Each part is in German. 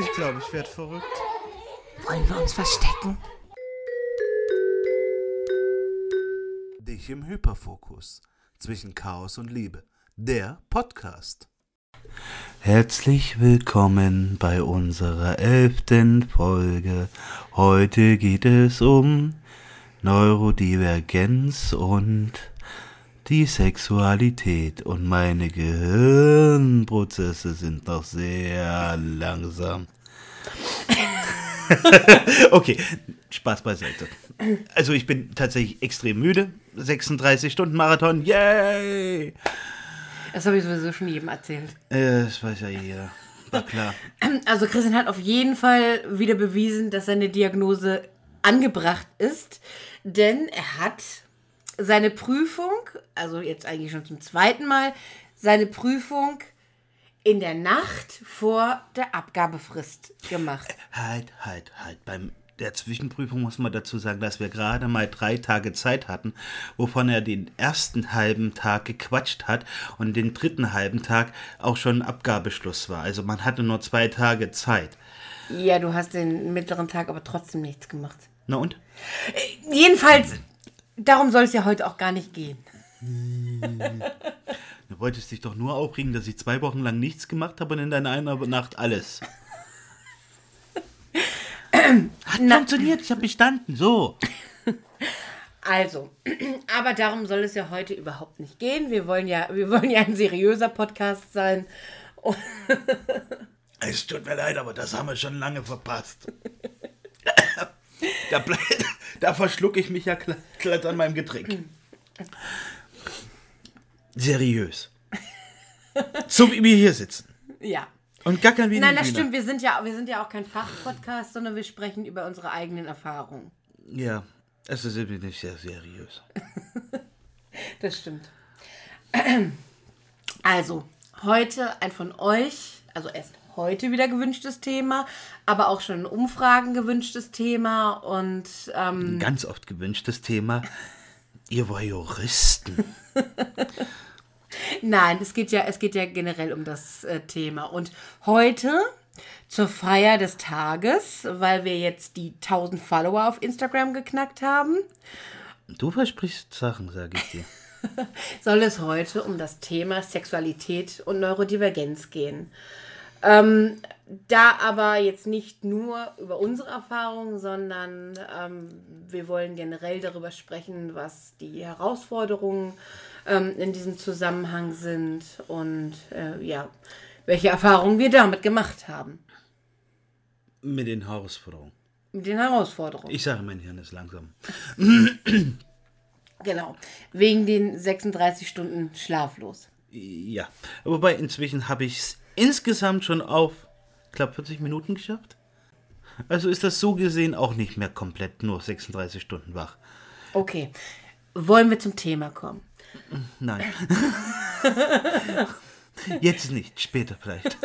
Ich glaube, ich werde verrückt. Wollen wir uns verstecken? Dich im Hyperfokus. Zwischen Chaos und Liebe. Der Podcast. Herzlich willkommen bei unserer elften Folge. Heute geht es um Neurodivergenz und die Sexualität und meine Gehirnprozesse sind noch sehr langsam. okay, Spaß beiseite. Also ich bin tatsächlich extrem müde. 36 Stunden Marathon, yay! Das habe ich sowieso schon jedem erzählt. Äh, das weiß ja jeder. War klar. Also Christian hat auf jeden Fall wieder bewiesen, dass seine Diagnose angebracht ist, denn er hat seine Prüfung, also jetzt eigentlich schon zum zweiten Mal, seine Prüfung in der Nacht vor der Abgabefrist gemacht. Halt, halt, halt. Beim der Zwischenprüfung muss man dazu sagen, dass wir gerade mal drei Tage Zeit hatten, wovon er den ersten halben Tag gequatscht hat und den dritten halben Tag auch schon Abgabeschluss war. Also man hatte nur zwei Tage Zeit. Ja, du hast den mittleren Tag aber trotzdem nichts gemacht. Na und? Äh, jedenfalls, darum soll es ja heute auch gar nicht gehen. Du wolltest dich doch nur aufregen, dass ich zwei Wochen lang nichts gemacht habe und in deiner einer Nacht alles. Hat Na- funktioniert, ich habe bestanden. So. Also, aber darum soll es ja heute überhaupt nicht gehen. Wir wollen ja, wir wollen ja ein seriöser Podcast sein. Es tut mir leid, aber das haben wir schon lange verpasst. Da, da verschlucke ich mich ja glatt, an meinem Getränk. Seriös. So wie wir hier sitzen. Ja. Und gar kein wenig Nein, das Wiener. stimmt. Wir sind ja, wir sind ja auch kein Fachpodcast, sondern wir sprechen über unsere eigenen Erfahrungen. Ja, es ist irgendwie nicht sehr seriös. Das stimmt. Also, heute ein von euch, also erst heute wieder gewünschtes Thema, aber auch schon in Umfragen gewünschtes Thema und ähm, ganz oft gewünschtes Thema. Ihr Voyeuristen. Nein, es geht ja, es geht ja generell um das äh, Thema. Und heute zur Feier des Tages, weil wir jetzt die 1000 Follower auf Instagram geknackt haben, Du versprichst Sachen, sage ich dir. soll es heute um das Thema Sexualität und Neurodivergenz gehen. Ähm, da aber jetzt nicht nur über unsere Erfahrungen, sondern ähm, wir wollen generell darüber sprechen, was die Herausforderungen ähm, in diesem Zusammenhang sind und äh, ja, welche Erfahrungen wir damit gemacht haben. Mit den Herausforderungen. Mit den Herausforderungen. Ich sage, mein Hirn ist langsam. Genau. Wegen den 36 Stunden schlaflos. Ja. Wobei inzwischen habe ich es insgesamt schon auf, knapp 40 Minuten geschafft. Also ist das so gesehen auch nicht mehr komplett nur 36 Stunden wach. Okay. Wollen wir zum Thema kommen? Nein. Jetzt nicht, später vielleicht.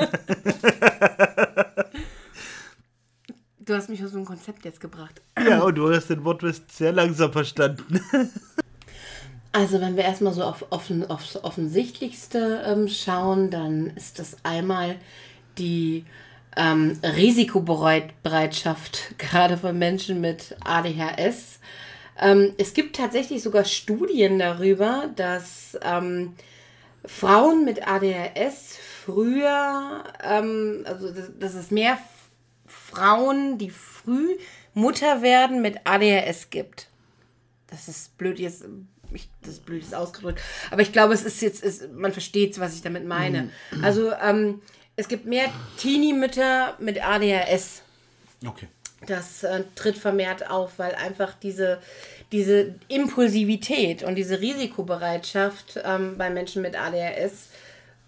Du hast mich aus dem Konzept jetzt gebracht. Ja, und du hast den Wortwitz sehr langsam verstanden. Also wenn wir erstmal so auf, offen, aufs Offensichtlichste ähm, schauen, dann ist das einmal die ähm, Risikobereitschaft, gerade von Menschen mit ADHS. Ähm, es gibt tatsächlich sogar Studien darüber, dass ähm, Frauen mit ADHS früher, ähm, also dass, es mehr Frauen, die früh Mutter werden, mit ADHS gibt. Das ist blöd jetzt, ich, das ist blöd jetzt ausgedrückt, aber ich glaube, es ist jetzt, es, man versteht, was ich damit meine. Also ähm, es gibt mehr Teenie-Mütter mit ADHS. Okay. Das äh, tritt vermehrt auf, weil einfach diese, diese Impulsivität und diese Risikobereitschaft ähm, bei Menschen mit ADHS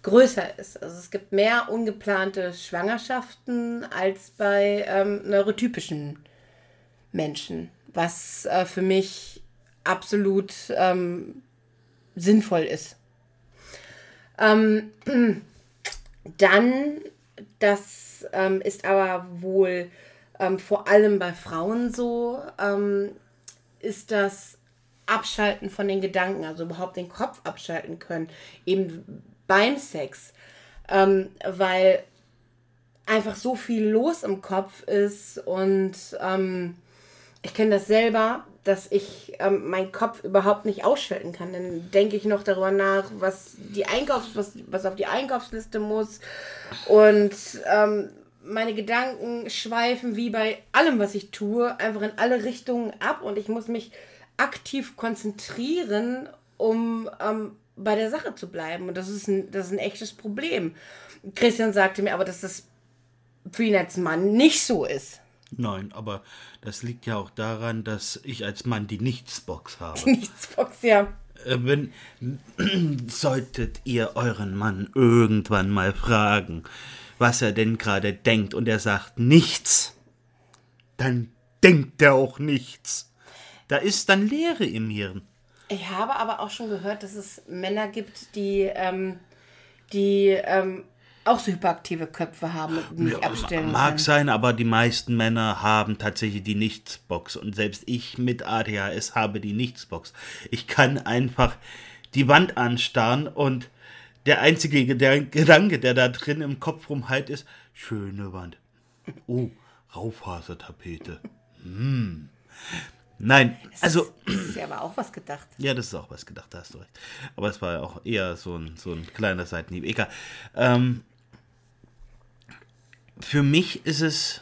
größer ist. Also es gibt mehr ungeplante Schwangerschaften als bei ähm, neurotypischen Menschen, was äh, für mich absolut ähm, sinnvoll ist. Ähm, dann, das ähm, ist aber wohl ähm, vor allem bei Frauen so, ähm, ist das Abschalten von den Gedanken, also überhaupt den Kopf abschalten können, eben beim Sex. Ähm, weil einfach so viel los im Kopf ist und ähm, ich kenne das selber, dass ich ähm, meinen Kopf überhaupt nicht ausschalten kann. Dann denke ich noch darüber nach, was die Einkaufs was, was auf die Einkaufsliste muss und ähm, meine Gedanken schweifen wie bei allem, was ich tue, einfach in alle Richtungen ab und ich muss mich aktiv konzentrieren, um ähm, bei der Sache zu bleiben. Und das ist ein, das ist ein echtes Problem. Christian sagte mir aber, dass das für ihn als Mann nicht so ist. Nein, aber das liegt ja auch daran, dass ich als Mann die Nichtsbox habe. Die Nichtsbox, ja. Äh, wenn solltet ihr euren Mann irgendwann mal fragen, was er denn gerade denkt und er sagt nichts, dann denkt er auch nichts. Da ist dann Leere im Hirn. Ich habe aber auch schon gehört, dass es Männer gibt, die, ähm, die ähm, auch so hyperaktive Köpfe haben und nicht ja, abstellen Mag können. sein, aber die meisten Männer haben tatsächlich die Nichtsbox. Und selbst ich mit ADHS habe die Nichtsbox. Ich kann einfach die Wand anstarren und der einzige Gedanke, der da drin im Kopf rumhalt, ist, schöne Wand. Oh, Raufasertapete. Hm. Nein, das also. Das ist ja aber auch was gedacht. Ja, das ist auch was gedacht, da hast du recht. Aber es war ja auch eher so ein, so ein kleiner Seitenhieb. Egal. Ähm, für mich ist es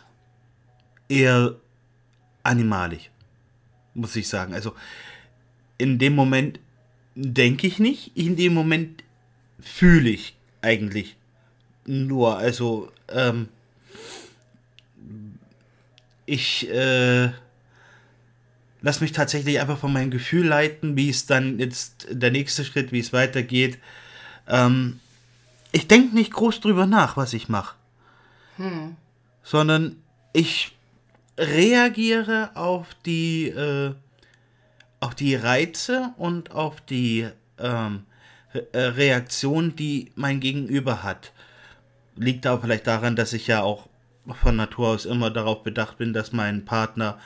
eher animalisch, muss ich sagen. Also in dem Moment denke ich nicht, in dem Moment fühle ich eigentlich nur. Also ähm, ich äh, lass mich tatsächlich einfach von meinem Gefühl leiten, wie es dann jetzt der nächste Schritt, wie es weitergeht. Ähm, ich denke nicht groß drüber nach, was ich mache. Hm. Sondern ich reagiere auf die, äh, auf die Reize und auf die ähm, äh, Reaktion, die mein Gegenüber hat. Liegt aber vielleicht daran, dass ich ja auch von Natur aus immer darauf bedacht bin, dass mein Partner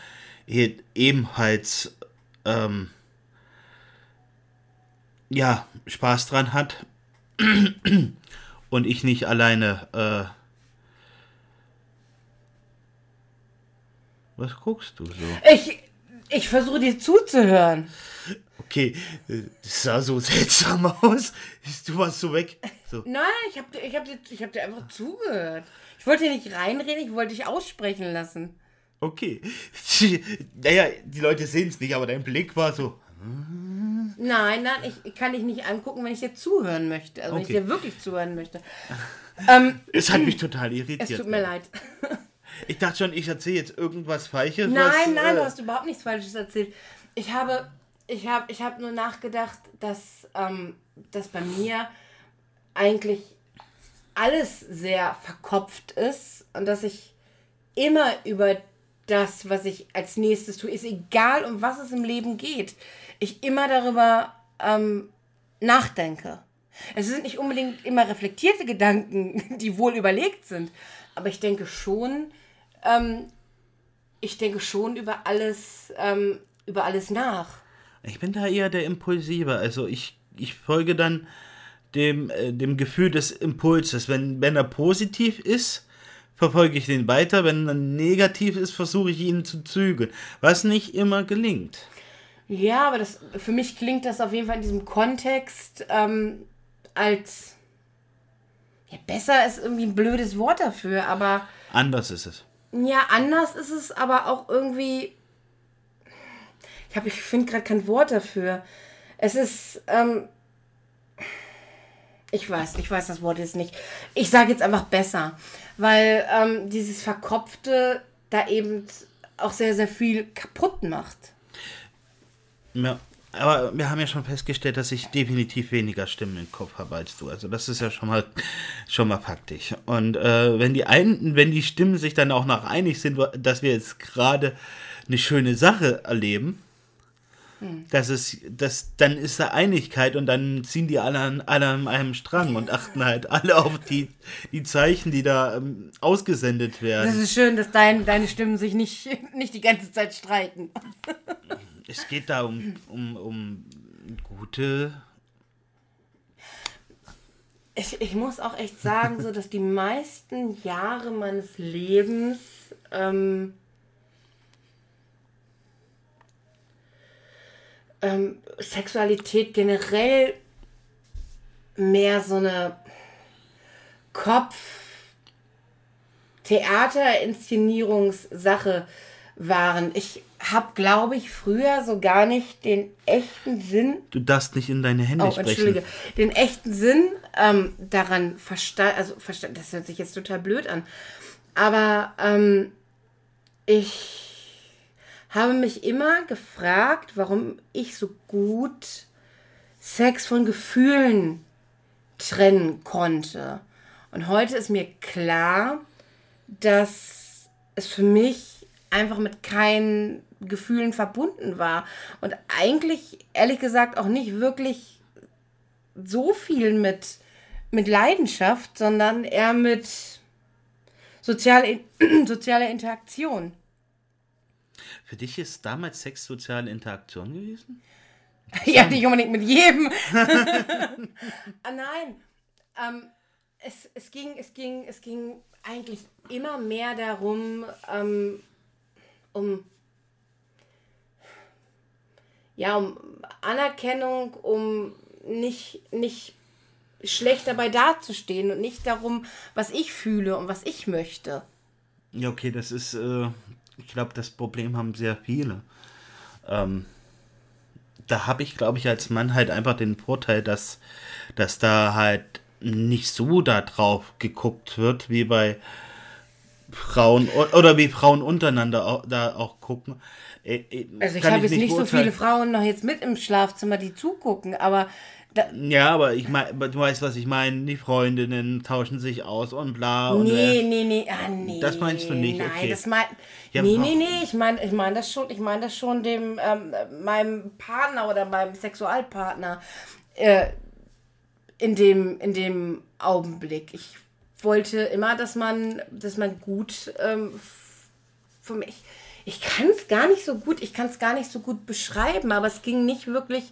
ebenfalls ähm, ja, Spaß dran hat und ich nicht alleine äh, Was guckst du so? Ich, ich versuche dir zuzuhören. Okay, das sah so seltsam aus. Du warst so weg. So. Nein, ich habe ich hab dir, ich hab dir einfach zugehört. Ich wollte dir nicht reinreden, ich wollte dich aussprechen lassen. Okay. Naja, die Leute sehen es nicht, aber dein Blick war so. Nein, nein, ich kann dich nicht angucken, wenn ich dir zuhören möchte. Also okay. wenn ich dir wirklich zuhören möchte. ähm, es hat mich total irritiert. Es tut mir leid. Ich dachte schon, ich erzähle jetzt irgendwas Falsches. Nein, was, nein, äh, du hast überhaupt nichts Falsches erzählt. Ich habe, ich habe, ich habe nur nachgedacht, dass, ähm, dass bei mir eigentlich alles sehr verkopft ist und dass ich immer über das, was ich als nächstes tue, ist egal, um was es im Leben geht, ich immer darüber ähm, nachdenke. Es sind nicht unbedingt immer reflektierte Gedanken, die wohl überlegt sind, aber ich denke schon, ähm, ich denke schon über alles, ähm, über alles nach. Ich bin da eher der Impulsive. Also ich, ich folge dann dem, äh, dem Gefühl des Impulses. Wenn, wenn er positiv ist, verfolge ich den weiter. Wenn er negativ ist, versuche ich ihn zu zügeln. Was nicht immer gelingt. Ja, aber das, für mich klingt das auf jeden Fall in diesem Kontext ähm, als. Ja, besser ist irgendwie ein blödes Wort dafür, aber. Anders ist es. Ja, anders ist es aber auch irgendwie. Ich, ich finde gerade kein Wort dafür. Es ist. Ähm, ich weiß, ich weiß das Wort jetzt nicht. Ich sage jetzt einfach besser, weil ähm, dieses Verkopfte da eben auch sehr, sehr viel kaputt macht. Ja, aber wir haben ja schon festgestellt, dass ich definitiv weniger Stimmen im Kopf habe als du. Also das ist ja schon mal schon mal faktisch. Und äh, wenn die einen, wenn die Stimmen sich dann auch noch einig sind, dass wir jetzt gerade eine schöne Sache erleben, hm. das ist, das, dann ist da Einigkeit und dann ziehen die alle an, alle an einem Strang und achten halt alle auf die, die Zeichen, die da ähm, ausgesendet werden. Das ist schön, dass dein, deine Stimmen sich nicht, nicht die ganze Zeit streiten. es geht da um, um, um gute. ich, ich muss auch echt sagen, so dass die meisten Jahre meines Lebens ähm, ähm, Sexualität generell mehr so eine Kopf Theaterinszenierungssache waren. Ich habe, glaube ich, früher so gar nicht den echten Sinn. Du darfst nicht in deine Hände oh, sprechen. Entschuldige. Den echten Sinn ähm, daran verstanden. Also, versta das hört sich jetzt total blöd an. Aber ähm, ich habe mich immer gefragt, warum ich so gut Sex von Gefühlen trennen konnte. Und heute ist mir klar, dass es für mich einfach mit keinen Gefühlen verbunden war. Und eigentlich, ehrlich gesagt, auch nicht wirklich so viel mit, mit Leidenschaft, sondern eher mit soziale, sozialer Interaktion. Für dich ist damals Sex soziale Interaktion gewesen? ja, nicht unbedingt mit jedem. ah, nein. Ähm, es, es, ging, es, ging, es ging eigentlich immer mehr darum, ähm, um, ja, um Anerkennung, um nicht, nicht schlecht dabei dazustehen und nicht darum, was ich fühle und was ich möchte. Ja, okay, das ist, äh, ich glaube, das Problem haben sehr viele. Ähm, da habe ich, glaube ich, als Mann halt einfach den Vorteil, dass, dass da halt nicht so da drauf geguckt wird, wie bei Frauen oder wie Frauen untereinander auch, da auch gucken. Äh, äh, also ich habe jetzt nicht so viele Frauen noch jetzt mit im Schlafzimmer, die zugucken, aber ja, aber ich meine, du weißt, was ich meine. Die Freundinnen tauschen sich aus und bla. Und nee, nee, nee, ah, nee. Das meinst du nicht, nein, okay. Das mein, ja, nee, nee, nee, ich meine ich mein das schon, ich meine das schon dem, ähm, meinem Partner oder meinem Sexualpartner. Äh, in dem, in dem Augenblick. Ich wollte immer, dass man, dass man gut ähm, für mich. Ich kann es gar nicht so gut, ich kann es gar nicht so gut beschreiben, aber es ging nicht wirklich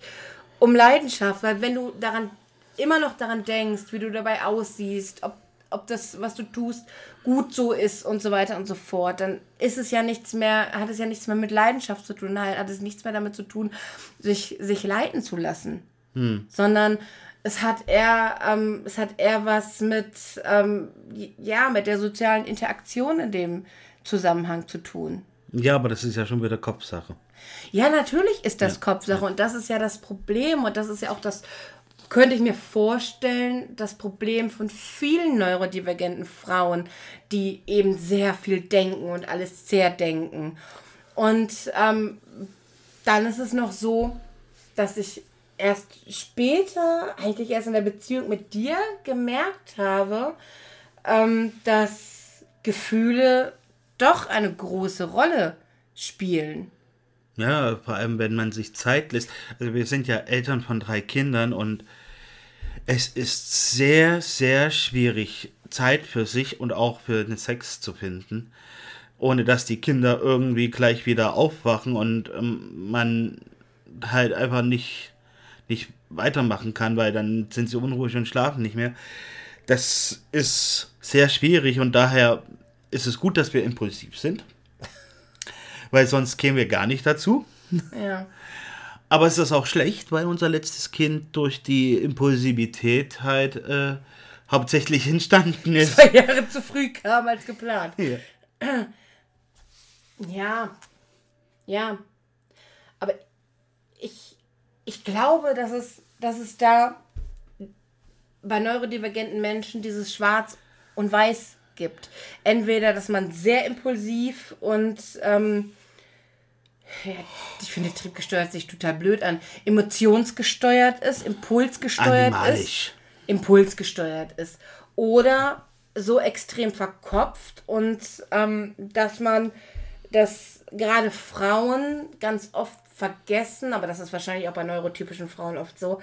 um Leidenschaft, weil wenn du daran immer noch daran denkst, wie du dabei aussiehst, ob, ob das, was du tust, gut so ist und so weiter und so fort, dann ist es ja nichts mehr, hat es ja nichts mehr mit Leidenschaft zu tun, hat es nichts mehr damit zu tun, sich, sich leiten zu lassen. Hm. Sondern es hat eher, ähm, es hat eher was mit, ähm, ja, mit der sozialen Interaktion in dem Zusammenhang zu tun. Ja, aber das ist ja schon wieder Kopfsache. Ja, natürlich ist das ja. Kopfsache und das ist ja das Problem und das ist ja auch das, könnte ich mir vorstellen, das Problem von vielen neurodivergenten Frauen, die eben sehr viel denken und alles sehr denken. Und ähm, dann ist es noch so, dass ich erst später, eigentlich erst in der Beziehung mit dir, gemerkt habe, ähm, dass Gefühle doch eine große Rolle spielen. Ja, vor allem wenn man sich Zeit lässt. Also wir sind ja Eltern von drei Kindern und es ist sehr, sehr schwierig, Zeit für sich und auch für den Sex zu finden, ohne dass die Kinder irgendwie gleich wieder aufwachen und ähm, man halt einfach nicht nicht weitermachen kann, weil dann sind sie unruhig und schlafen nicht mehr. Das ist sehr schwierig und daher ist es gut, dass wir impulsiv sind, weil sonst kämen wir gar nicht dazu. Ja. Aber es ist auch schlecht, weil unser letztes Kind durch die Impulsivität halt äh, hauptsächlich entstanden ist. Zwei Jahre zu früh kam als geplant. Ja. Ja. Ja. Aber ich, ich glaube, dass es, dass es da bei neurodivergenten Menschen dieses Schwarz und Weiß gibt. Entweder, dass man sehr impulsiv und ähm, ja, ich finde, triebgesteuert sich total blöd an. Emotionsgesteuert ist, impulsgesteuert Animalisch. ist. Impulsgesteuert ist. Oder so extrem verkopft und ähm, dass man, dass gerade Frauen ganz oft vergessen, aber das ist wahrscheinlich auch bei neurotypischen Frauen oft so,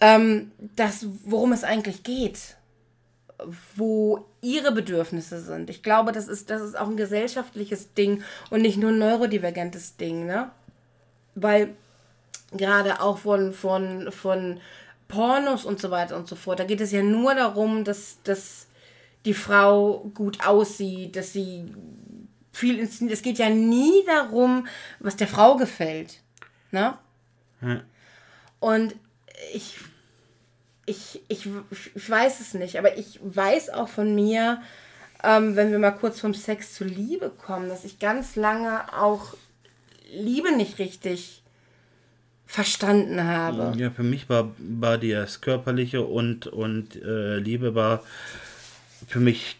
ähm, das, worum es eigentlich geht, wo ihre Bedürfnisse sind. Ich glaube, das ist, das ist auch ein gesellschaftliches Ding und nicht nur ein neurodivergentes Ding, ne? Weil gerade auch von, von, von Pornos und so weiter und so fort. Da geht es ja nur darum, dass, dass die Frau gut aussieht, dass sie viel inszeniert. Es geht ja nie darum, was der Frau gefällt. Ne? Hm. Und ich, ich, ich, ich weiß es nicht, aber ich weiß auch von mir, ähm, wenn wir mal kurz vom Sex zur Liebe kommen, dass ich ganz lange auch Liebe nicht richtig verstanden habe. Ja, für mich war, war das Körperliche und, und äh, Liebe war für mich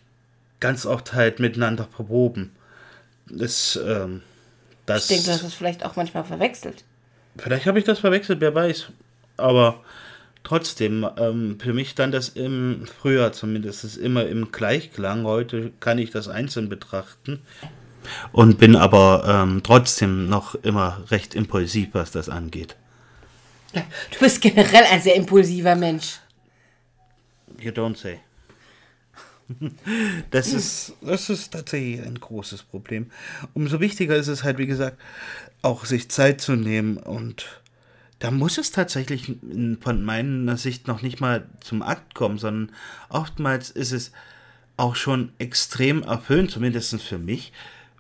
ganz oft halt miteinander verwoben. Das, ähm, das, ich denke, du hast es vielleicht auch manchmal verwechselt. Vielleicht habe ich das verwechselt, wer weiß. Aber trotzdem, ähm, für mich stand das im früher zumindest immer im Gleichklang. Heute kann ich das einzeln betrachten. Und bin aber ähm, trotzdem noch immer recht impulsiv, was das angeht. Du bist generell ein sehr impulsiver Mensch. You don't say. Das ist, das ist tatsächlich ein großes Problem. Umso wichtiger ist es halt, wie gesagt, auch sich Zeit zu nehmen und da muss es tatsächlich von meiner Sicht noch nicht mal zum Akt kommen, sondern oftmals ist es auch schon extrem erfüllend, zumindest für mich,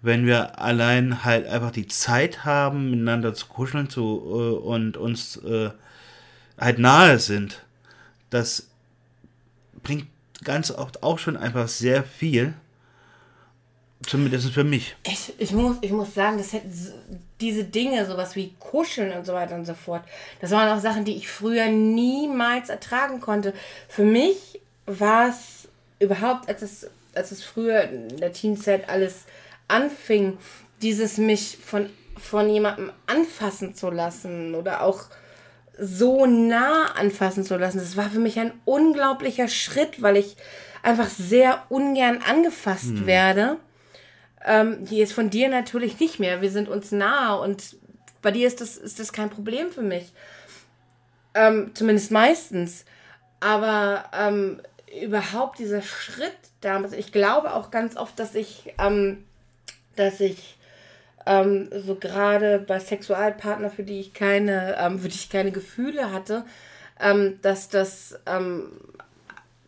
wenn wir allein halt einfach die Zeit haben, miteinander zu kuscheln zu, äh, und uns äh, halt nahe sind. Das bringt ganz oft auch schon einfach sehr viel. Zumindest für mich. Ich, ich, muss, ich muss sagen, das hätte, diese Dinge, sowas wie Kuscheln und so weiter und so fort, das waren auch Sachen, die ich früher niemals ertragen konnte. Für mich war es überhaupt, als es, als es früher in der Teenzeit alles anfing, dieses mich von, von jemandem anfassen zu lassen oder auch so nah anfassen zu lassen, das war für mich ein unglaublicher Schritt, weil ich einfach sehr ungern angefasst hm. werde. Ähm, die ist von dir natürlich nicht mehr. Wir sind uns nah und bei dir ist das, ist das kein Problem für mich. Ähm, zumindest meistens. Aber ähm, überhaupt dieser Schritt damals, ich glaube auch ganz oft, dass ich, ähm, dass ich ähm, so gerade bei Sexualpartner, für die ich keine, ähm, für die ich keine Gefühle hatte, ähm, dass das, ähm,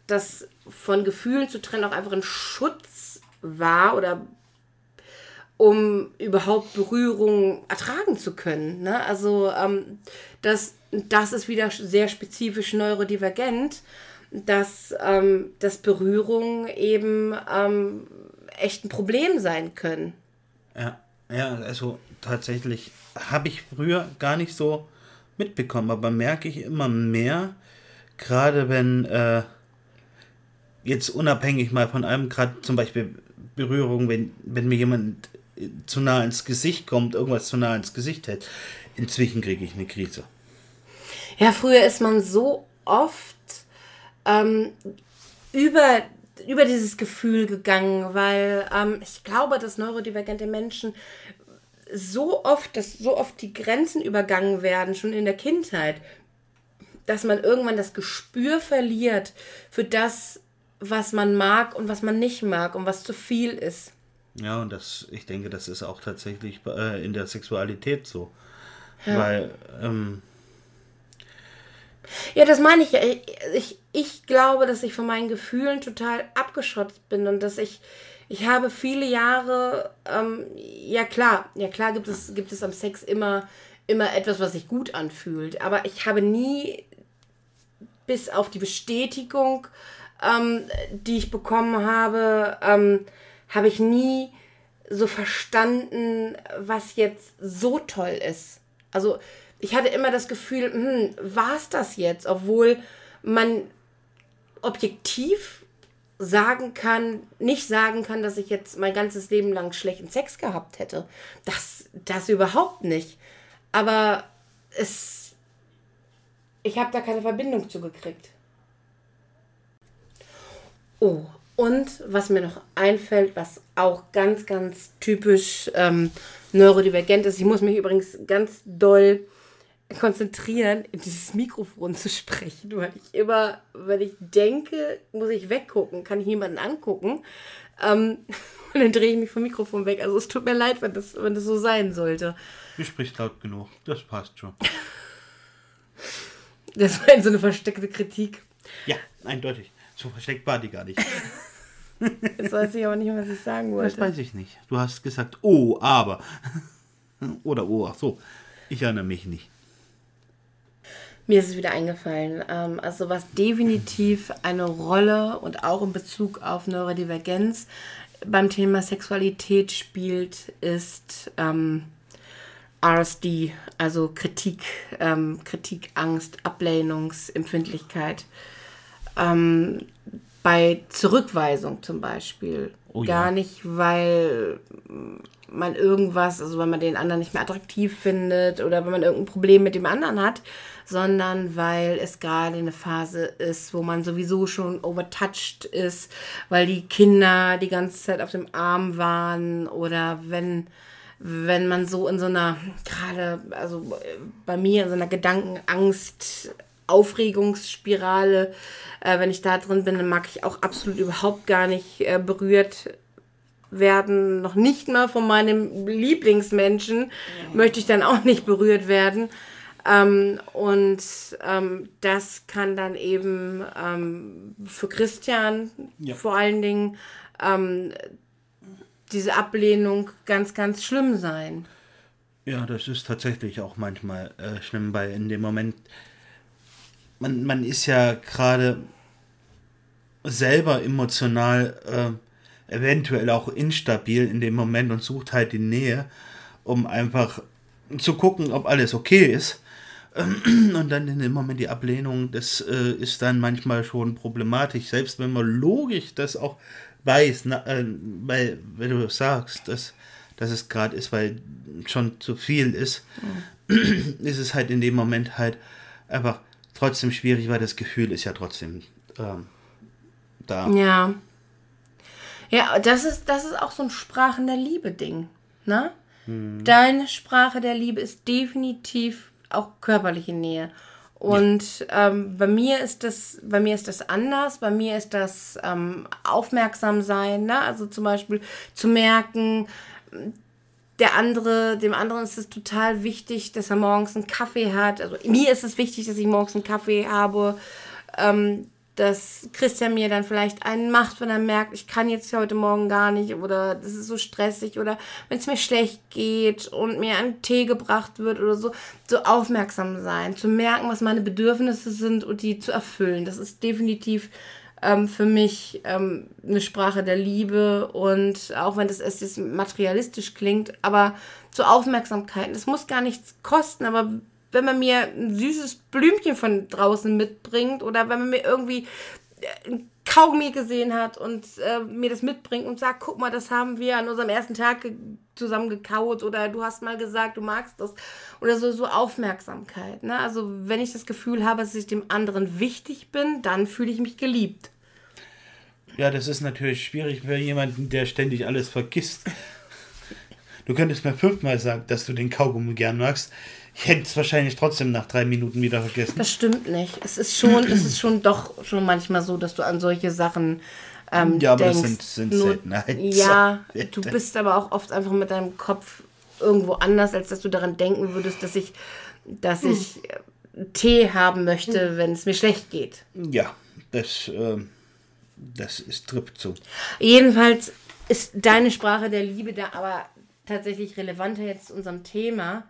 das von Gefühlen zu trennen auch einfach ein Schutz war oder um überhaupt Berührung ertragen zu können. Ne? Also ähm, das, das ist wieder sehr spezifisch neurodivergent, dass, ähm, dass Berührungen eben echt ein Problem sein können. Ja. Ja, also tatsächlich habe ich früher gar nicht so mitbekommen, aber merke ich immer mehr, gerade wenn äh, jetzt unabhängig mal von einem, gerade zum Beispiel Berührung, wenn, wenn mir jemand zu nah ins Gesicht kommt, irgendwas zu nah ins Gesicht hält, inzwischen kriege ich eine Krise. Ja, früher ist man so oft ähm, über über dieses Gefühl gegangen, weil ähm, ich glaube, dass neurodivergente Menschen so oft, dass so oft die Grenzen übergangen werden, schon in der Kindheit, dass man irgendwann das Gespür verliert für das, was man mag und was man nicht mag und was zu viel ist. Ja, und das, ich denke, das ist auch tatsächlich äh, in der Sexualität so. Ja. Weil ähm, ja, das meine ich ja. Ich, ich glaube, dass ich von meinen Gefühlen total abgeschottet bin und dass ich, ich habe viele Jahre, ähm, ja klar, ja klar gibt es, gibt es am Sex immer, immer etwas, was sich gut anfühlt, aber ich habe nie bis auf die Bestätigung, ähm, die ich bekommen habe, ähm, habe ich nie so verstanden, was jetzt so toll ist. Also ich hatte immer das Gefühl, hm, war es das jetzt? Obwohl man objektiv sagen kann, nicht sagen kann, dass ich jetzt mein ganzes Leben lang schlechten Sex gehabt hätte. Das, das überhaupt nicht. Aber es, ich habe da keine Verbindung zugekriegt. Oh, und was mir noch einfällt, was auch ganz, ganz typisch ähm, neurodivergent ist, ich muss mich übrigens ganz doll konzentrieren, in dieses Mikrofon zu sprechen, weil ich immer, wenn ich denke, muss ich weggucken, kann ich niemanden angucken. Ähm, und dann drehe ich mich vom Mikrofon weg. Also es tut mir leid, wenn das, wenn das so sein sollte. Du sprichst laut genug, das passt schon. Das war so eine versteckte Kritik. Ja, eindeutig. So versteckt war die gar nicht. Jetzt weiß ich aber nicht, was ich sagen wollte. Das weiß ich nicht. Du hast gesagt, oh, aber. Oder oh, ach so. Ich erinnere mich nicht. Mir ist es wieder eingefallen. Ähm, also was definitiv eine Rolle und auch in Bezug auf Neurodivergenz beim Thema Sexualität spielt, ist ähm, RSD, also Kritik, ähm, Kritik, Angst, Ablehnungsempfindlichkeit. Ähm, bei Zurückweisung zum Beispiel. Oh, Gar ja. nicht, weil man irgendwas, also wenn man den anderen nicht mehr attraktiv findet oder wenn man irgendein Problem mit dem anderen hat, sondern weil es gerade eine Phase ist, wo man sowieso schon overtouched ist, weil die Kinder die ganze Zeit auf dem Arm waren oder wenn wenn man so in so einer, gerade, also bei mir in so einer Gedankenangst, Aufregungsspirale, äh, wenn ich da drin bin, dann mag ich auch absolut überhaupt gar nicht äh, berührt werden, noch nicht mal von meinem Lieblingsmenschen ja. möchte ich dann auch nicht berührt werden. Ähm, und ähm, das kann dann eben ähm, für Christian ja. vor allen Dingen ähm, diese Ablehnung ganz, ganz schlimm sein. Ja, das ist tatsächlich auch manchmal äh, schlimm, weil in dem Moment, man, man ist ja gerade selber emotional äh, eventuell auch instabil in dem Moment und sucht halt die Nähe, um einfach zu gucken, ob alles okay ist. Und dann in dem Moment die Ablehnung, das äh, ist dann manchmal schon problematisch, selbst wenn man logisch das auch weiß, na, äh, weil, wenn du sagst, dass, dass es gerade ist, weil schon zu viel ist, mhm. ist es halt in dem Moment halt einfach trotzdem schwierig, weil das Gefühl ist ja trotzdem ähm, da. Ja. Ja, das ist, das ist auch so ein Sprachen der Liebe-Ding. Ne? Hm. Deine Sprache der Liebe ist definitiv auch körperliche Nähe. Und ja. ähm, bei mir ist das, bei mir ist das anders. Bei mir ist das ähm, aufmerksam sein, ne? Also zum Beispiel zu merken, der andere, dem anderen ist es total wichtig, dass er morgens einen Kaffee hat. Also mir ist es wichtig, dass ich morgens einen Kaffee habe. Ähm, dass Christian mir dann vielleicht einen macht, wenn er merkt, ich kann jetzt heute Morgen gar nicht oder das ist so stressig oder wenn es mir schlecht geht und mir ein Tee gebracht wird oder so, so aufmerksam sein, zu merken, was meine Bedürfnisse sind und die zu erfüllen. Das ist definitiv ähm, für mich ähm, eine Sprache der Liebe und auch wenn das erst materialistisch klingt, aber zur Aufmerksamkeit. Das muss gar nichts kosten, aber wenn man mir ein süßes Blümchen von draußen mitbringt oder wenn man mir irgendwie äh, ein Kaugummi gesehen hat und äh, mir das mitbringt und sagt, guck mal, das haben wir an unserem ersten Tag zusammen gekaut oder du hast mal gesagt, du magst das oder so so Aufmerksamkeit. Ne? Also wenn ich das Gefühl habe, dass ich dem anderen wichtig bin, dann fühle ich mich geliebt. Ja, das ist natürlich schwierig für jemanden, der ständig alles vergisst. Du könntest mir fünfmal sagen, dass du den Kaugummi gern magst. Ich hätte es wahrscheinlich trotzdem nach drei Minuten wieder vergessen. Das stimmt nicht. Es ist schon, es ist schon doch schon manchmal so, dass du an solche Sachen ähm, ja, aber denkst. das sind, sind Nur, Seltenheiten. Ja, du bist aber auch oft einfach mit deinem Kopf irgendwo anders, als dass du daran denken würdest, dass ich, dass hm. ich Tee haben möchte, wenn es mir schlecht geht. Ja, das, äh, das ist trifft zu. Jedenfalls ist deine Sprache der Liebe da aber tatsächlich relevanter jetzt zu unserem Thema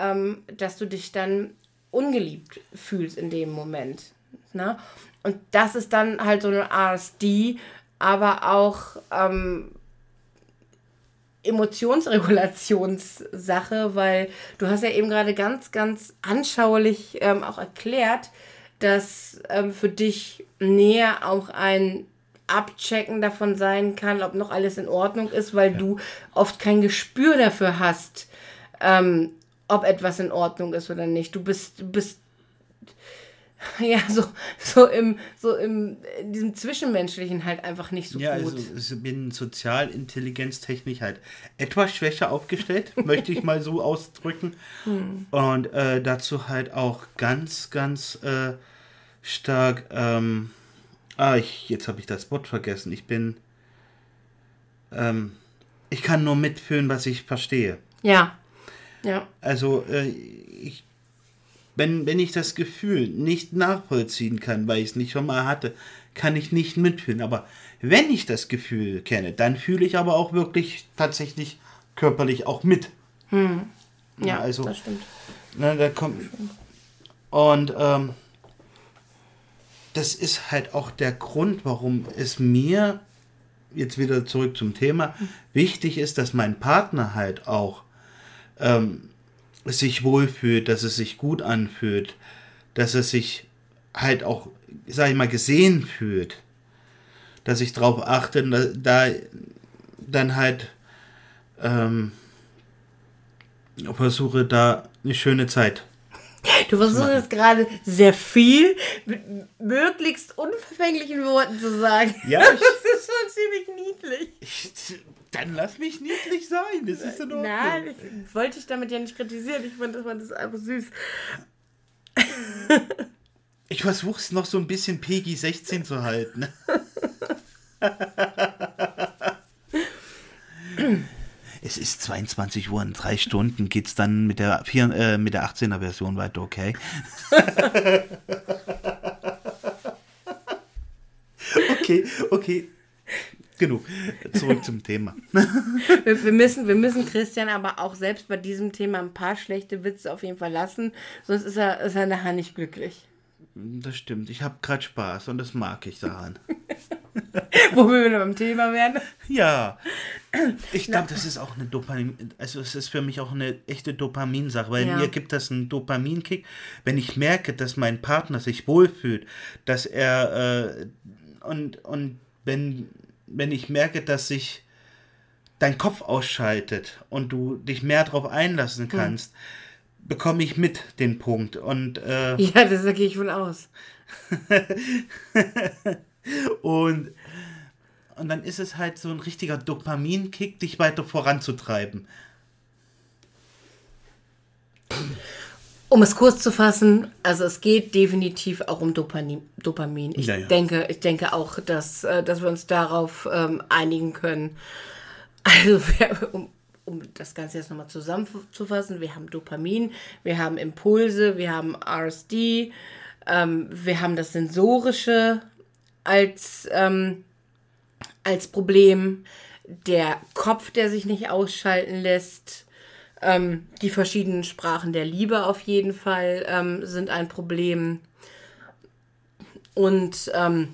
ähm, dass du dich dann ungeliebt fühlst in dem Moment. Ne? Und das ist dann halt so eine RSD, aber auch ähm, Emotionsregulationssache, weil du hast ja eben gerade ganz, ganz anschaulich ähm, auch erklärt, dass ähm, für dich näher auch ein Abchecken davon sein kann, ob noch alles in Ordnung ist, weil ja. du oft kein Gespür dafür hast, ähm, ob etwas in Ordnung ist oder nicht. Du bist, du bist ja, so, so im, so im, in diesem Zwischenmenschlichen halt einfach nicht so ja, gut. Ja, also ich bin sozialintelligenztechnisch halt etwas schwächer aufgestellt, möchte ich mal so ausdrücken. Hm. Und äh, dazu halt auch ganz, ganz äh, stark, ähm, ah, ich, jetzt habe ich das Wort vergessen. Ich bin, ähm, ich kann nur mitfühlen, was ich verstehe. Ja. Ja. Also, äh, ich wenn, wenn ich das Gefühl nicht nachvollziehen kann, weil ich es nicht schon mal hatte, kann ich nicht mitfühlen. Aber wenn ich das Gefühl kenne, dann fühle ich aber auch wirklich tatsächlich körperlich auch mit. Hm. Ja, ja, also, das stimmt. Na, da kommt, und ähm, das ist halt auch der Grund, warum es mir, jetzt wieder zurück zum Thema, wichtig ist, dass mein Partner halt auch ähm, sich wohlfühlt, dass es sich gut anfühlt, dass er sich halt auch, sag ich mal, gesehen fühlt. Dass ich darauf achte, da, da dann halt ähm, versuche, da eine schöne Zeit Du versuchst jetzt gerade sehr viel mit möglichst unverfänglichen Worten zu sagen. Ja. das ist schon ziemlich niedlich. Ich, dann lass mich niedlich sein. Das ist in Ordnung. Nein, ich wollte dich damit ja nicht kritisieren. Ich fand, fand das einfach süß. ich versuche es noch so ein bisschen Peggy 16 zu halten. es ist 22 Uhr und drei Stunden geht es dann mit der, 4, äh, mit der 18er Version weiter, okay? okay, okay. Genug. Zurück zum Thema. wir, wir, müssen, wir müssen Christian aber auch selbst bei diesem Thema ein paar schlechte Witze auf jeden Fall lassen, sonst ist er, ist er nachher nicht glücklich. Das stimmt. Ich habe gerade Spaß und das mag ich daran. Wo wir wieder beim Thema werden. Ja. Ich glaube, das ist auch eine Dopamin, also es ist für mich auch eine echte Dopaminsache, weil ja. mir gibt das einen Dopaminkick, wenn ich merke, dass mein Partner sich wohlfühlt, dass er äh, und, und wenn, wenn ich merke, dass sich dein Kopf ausschaltet und du dich mehr darauf einlassen hm. kannst, hm. bekomme ich mit den Punkt. Und, äh, ja, das gehe ich von aus. und und dann ist es halt so ein richtiger Dopaminkick, dich weiter voranzutreiben. Um es kurz zu fassen, also es geht definitiv auch um Dopamin. Dopamin. Ich, ja, ja. Denke, ich denke auch, dass, äh, dass wir uns darauf ähm, einigen können. Also, um, um das Ganze jetzt nochmal zusammenzufassen, wir haben Dopamin, wir haben Impulse, wir haben RSD, ähm, wir haben das Sensorische als ähm, als Problem, der Kopf, der sich nicht ausschalten lässt, ähm, die verschiedenen Sprachen der Liebe auf jeden Fall ähm, sind ein Problem. Und ähm,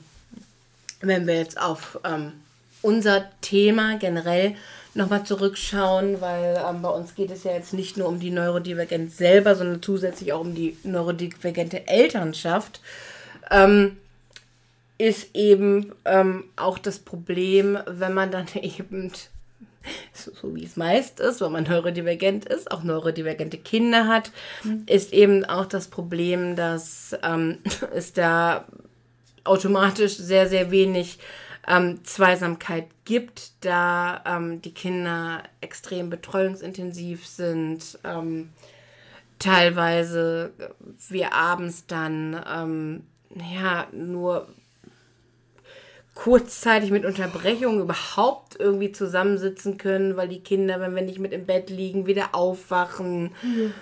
wenn wir jetzt auf ähm, unser Thema generell nochmal zurückschauen, weil ähm, bei uns geht es ja jetzt nicht nur um die Neurodivergenz selber, sondern zusätzlich auch um die neurodivergente Elternschaft. Ähm, ist eben auch das Problem, wenn man dann eben, so wie es meist ist, wenn man neurodivergent ist, auch neurodivergente Kinder hat, mhm. ist eben auch das Problem, dass ähm, es da automatisch sehr, sehr wenig ähm, Zweisamkeit gibt, da ähm, die Kinder extrem betreuungsintensiv sind. Ähm, teilweise wir abends dann ähm, ja nur kurzzeitig mit Unterbrechungen überhaupt irgendwie zusammensitzen können, weil die Kinder, wenn wir nicht mit im Bett liegen, wieder aufwachen. Mhm.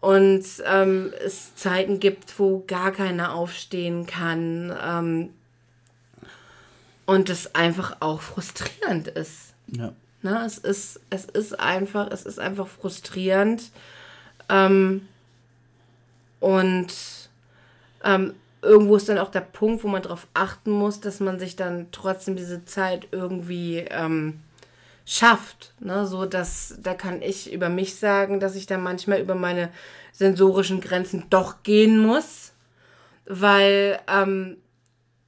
Und ähm, es Zeiten gibt, wo gar keiner aufstehen kann. Ähm, und es einfach auch frustrierend ist. Ja. Na, es ist, es ist einfach, es ist einfach frustrierend. Ähm, und ähm, irgendwo ist dann auch der Punkt, wo man darauf achten muss, dass man sich dann trotzdem diese Zeit irgendwie ähm, schafft. Ne? So, dass, da kann ich über mich sagen, dass ich dann manchmal über meine sensorischen Grenzen doch gehen muss, weil ähm,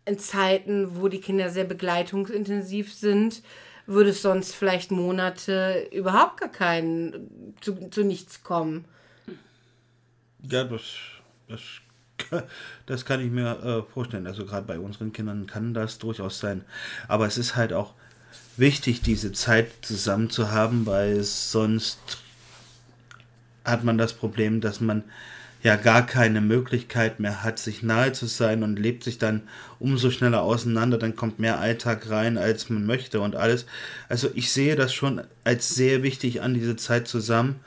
in Zeiten, wo die Kinder sehr begleitungsintensiv sind, würde es sonst vielleicht Monate überhaupt gar keinen zu, zu nichts kommen. Ja, das, das das kann ich mir äh, vorstellen. Also gerade bei unseren Kindern kann das durchaus sein. Aber es ist halt auch wichtig, diese Zeit zusammen zu haben, weil sonst hat man das Problem, dass man ja gar keine Möglichkeit mehr hat, sich nahe zu sein und lebt sich dann umso schneller auseinander, dann kommt mehr Alltag rein, als man möchte und alles. Also ich sehe das schon als sehr wichtig an, diese Zeit zusammen.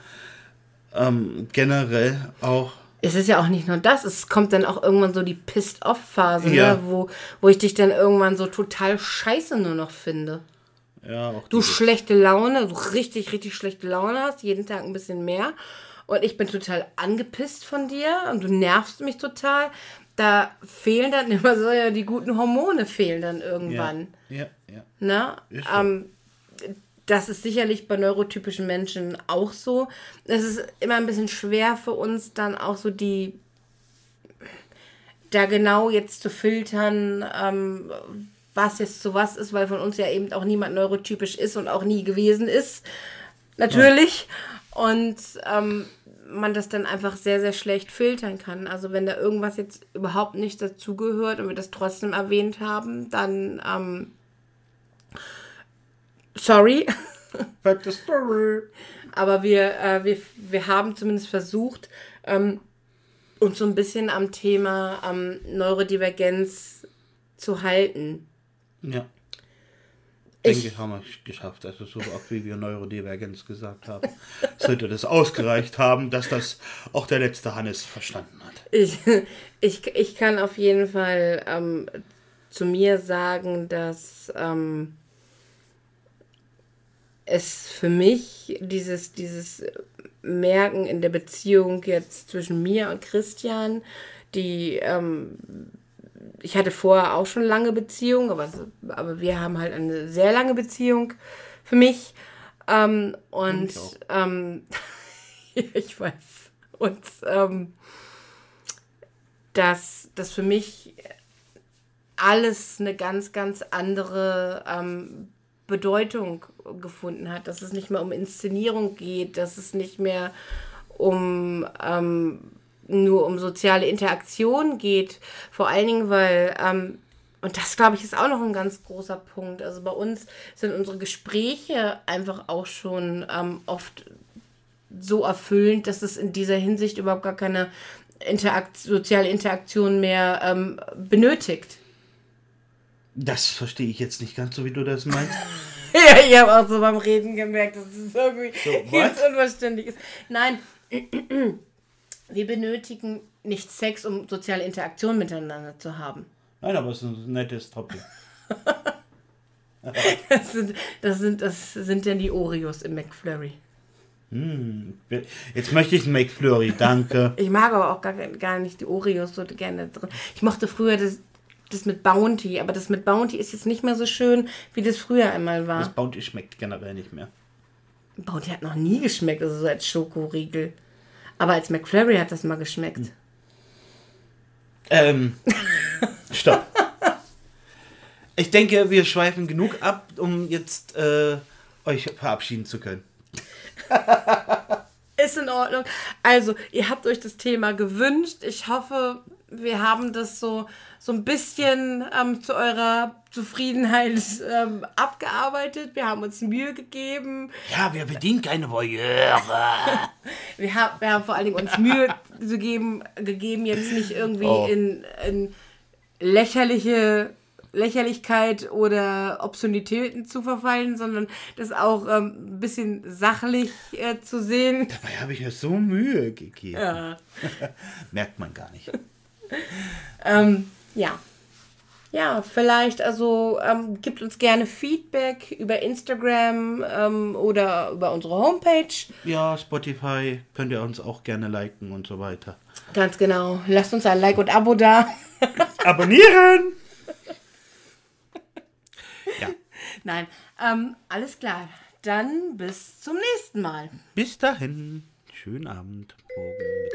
Ähm, generell auch Es ist ja auch nicht nur das, es kommt dann auch irgendwann so die Pissed-Off-Phase, Ja. ne, wo, wo ich dich dann irgendwann so total scheiße nur noch finde. Ja, auch Du diese- schlechte Laune, du richtig, richtig schlechte Laune hast, jeden Tag ein bisschen mehr. Und ich bin total angepisst von dir und du nervst mich total. Da fehlen dann immer so ja, die guten Hormone fehlen dann ja, irgendwann. ja, ja. Ne? Ist so. Ähm, das ist sicherlich bei neurotypischen Menschen auch so. Es ist immer ein bisschen schwer für uns dann auch so die da genau jetzt zu filtern, ähm, was jetzt zu was ist, weil von uns ja eben auch niemand neurotypisch ist und auch nie gewesen ist. Natürlich. Und ähm, man das dann einfach sehr, sehr schlecht filtern kann. Also wenn da irgendwas jetzt überhaupt nicht dazugehört und wir das trotzdem erwähnt haben, dann ähm, sorry. But the story. Aber wir, äh, wir, wir haben zumindest versucht, ähm, uns so ein bisschen am Thema ähm, Neurodivergenz zu halten. Ja. Ich- denke, haben wir geschafft. Also so oft wie wir Neurodivergenz gesagt haben, sollte das ausgereicht haben, dass das auch der letzte Hannes verstanden hat. Ich, ich, ich kann auf jeden Fall ähm, zu mir sagen, dass ähm, es für mich dieses, dieses Merken in der Beziehung jetzt zwischen mir und Christian, die ähm, ich hatte vorher auch schon lange Beziehung, aber, aber wir haben halt eine sehr lange Beziehung für mich. Ähm, und Ich ähm, ich weiß. Und ähm, dass das für mich alles eine ganz, ganz andere ähm, Bedeutung gefunden hat. Dass es nicht mehr um Inszenierung geht, dass es nicht mehr um ähm, nur um soziale Interaktion geht. Vor allen Dingen, weil, ähm, und das glaube ich ist auch noch ein ganz großer Punkt. Also bei uns sind unsere Gespräche einfach auch schon ähm, oft so erfüllend, dass es in dieser Hinsicht überhaupt gar keine Interakt soziale Interaktion mehr ähm, benötigt. Das verstehe ich jetzt nicht ganz so, wie du das meinst. Ja, ich habe auch so beim Reden gemerkt, dass es irgendwie So, ganz unverständlich ist. Nein, wir benötigen nicht Sex, um soziale Interaktion miteinander zu haben. Nein, aber es ist ein nettes Topic. Das sind, das sind, das sind denn die Oreos im McFlurry. Jetzt möchte ich einen McFlurry, danke. Ich mag aber auch gar, gar nicht die Oreos so gerne drin. Ich mochte früher das, das mit Bounty, aber das mit Bounty ist jetzt nicht mehr so schön, wie das früher einmal war. Das Bounty schmeckt generell nicht mehr. Bounty hat noch nie geschmeckt, also so als Schokoriegel. Aber als McFlurry hat das mal geschmeckt. Ähm, stopp. Ich denke, wir schweifen genug ab, um jetzt äh, euch verabschieden zu können. Ist in Ordnung. Also, ihr habt euch das Thema gewünscht. Ich hoffe, wir haben das so, so ein bisschen ähm, zu eurer Zufriedenheit ähm, abgearbeitet. Wir haben uns Mühe gegeben. Ja, wir bedienen keine Voyeure. Wir, haben wir haben vor allen Dingen uns Mühe gegeben, gegeben jetzt nicht irgendwie Oh. in, in lächerliche Lächerlichkeit oder Obszönitäten zu verfallen, sondern das auch ähm, ein bisschen sachlich äh, zu sehen. Dabei habe ich mir so Mühe gegeben. Ja. Merkt man gar nicht. Ähm, ja. Ja, vielleicht, also ähm, gibt uns gerne Feedback über Instagram ähm, oder über unsere Homepage. Ja, Spotify könnt ihr uns auch gerne liken und so weiter. Ganz genau. Lasst uns ein Like und Abo da. Abonnieren! ja, Nein, ähm, alles klar. Dann bis zum nächsten Mal. bis dahin. Schönen Abend, morgen,